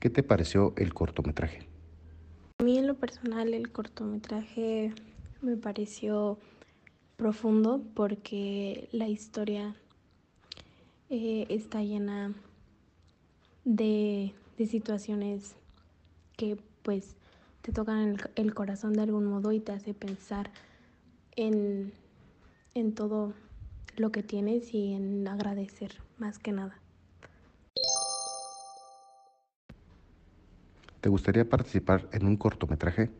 ¿Qué te pareció el cortometraje? A mí en lo personal el cortometraje me pareció profundo porque la historia eh, está llena de, de, situaciones que pues te tocan el, el, corazón de algún modo y te hace pensar en, en todo lo que tienes y en agradecer más que nada. ¿Te gustaría participar en un cortometraje?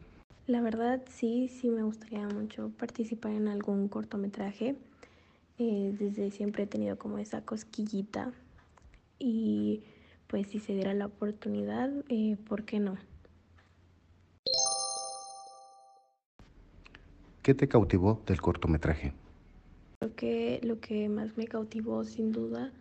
La verdad sí, sí me gustaría mucho participar en algún cortometraje. Eh, desde siempre he tenido como esa cosquillita y pues si se diera la oportunidad, eh, ¿por qué no? ¿Qué te cautivó del cortometraje? Creo que lo que más me cautivó sin duda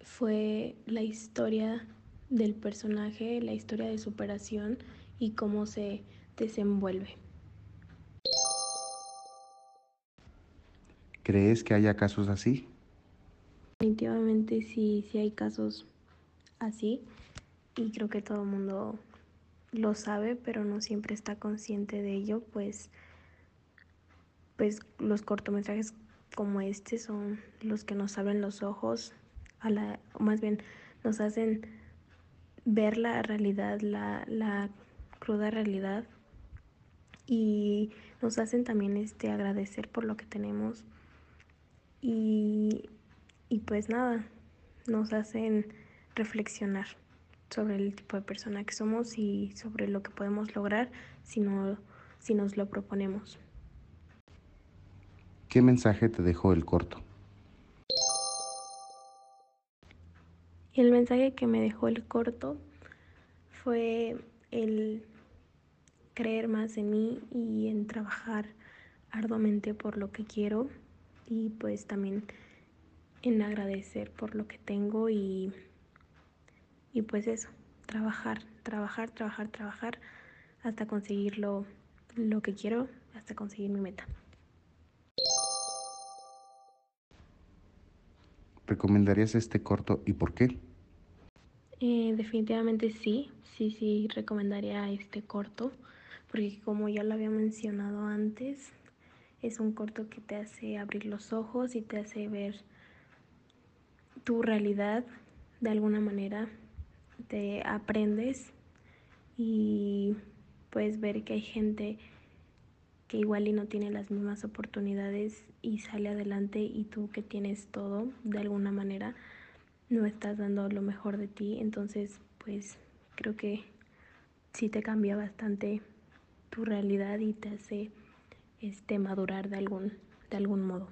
fue la historia del personaje, la historia de superación y cómo se desenvuelve. ¿Crees que haya casos así? Definitivamente sí, sí hay casos así y creo que todo el mundo lo sabe, pero no siempre está consciente de ello, pues, pues los cortometrajes como este son los que nos abren los ojos, a la, o más bien nos hacen ver la realidad, la, la cruda realidad y nos hacen también este agradecer por lo que tenemos y, y pues nada, nos hacen reflexionar sobre el tipo de persona que somos y sobre lo que podemos lograr si, no, si nos lo proponemos. ¿Qué mensaje te dejó el corto? Mensaje que me dejó el corto fue el creer más en mí y en trabajar arduamente por lo que quiero y pues también en agradecer por lo que tengo y, y pues eso, trabajar, trabajar, trabajar, trabajar hasta conseguir lo, lo que quiero, hasta conseguir mi meta. ¿Recomendarías este corto y por qué? Eh, definitivamente sí, sí, sí, recomendaría este corto, porque como ya lo había mencionado antes, es un corto que te hace abrir los ojos y te hace ver tu realidad de alguna manera, te aprendes y puedes ver que hay gente que igual y no tiene las mismas oportunidades y sale adelante y tú que tienes todo de alguna manera no estás dando lo mejor de ti, entonces pues creo que sí te cambia bastante tu realidad y te hace este madurar de algún de algún modo.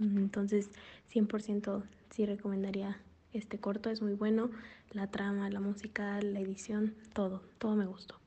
Entonces, 100% sí recomendaría este corto, es muy bueno, la trama, la música, la edición, todo, todo me gustó.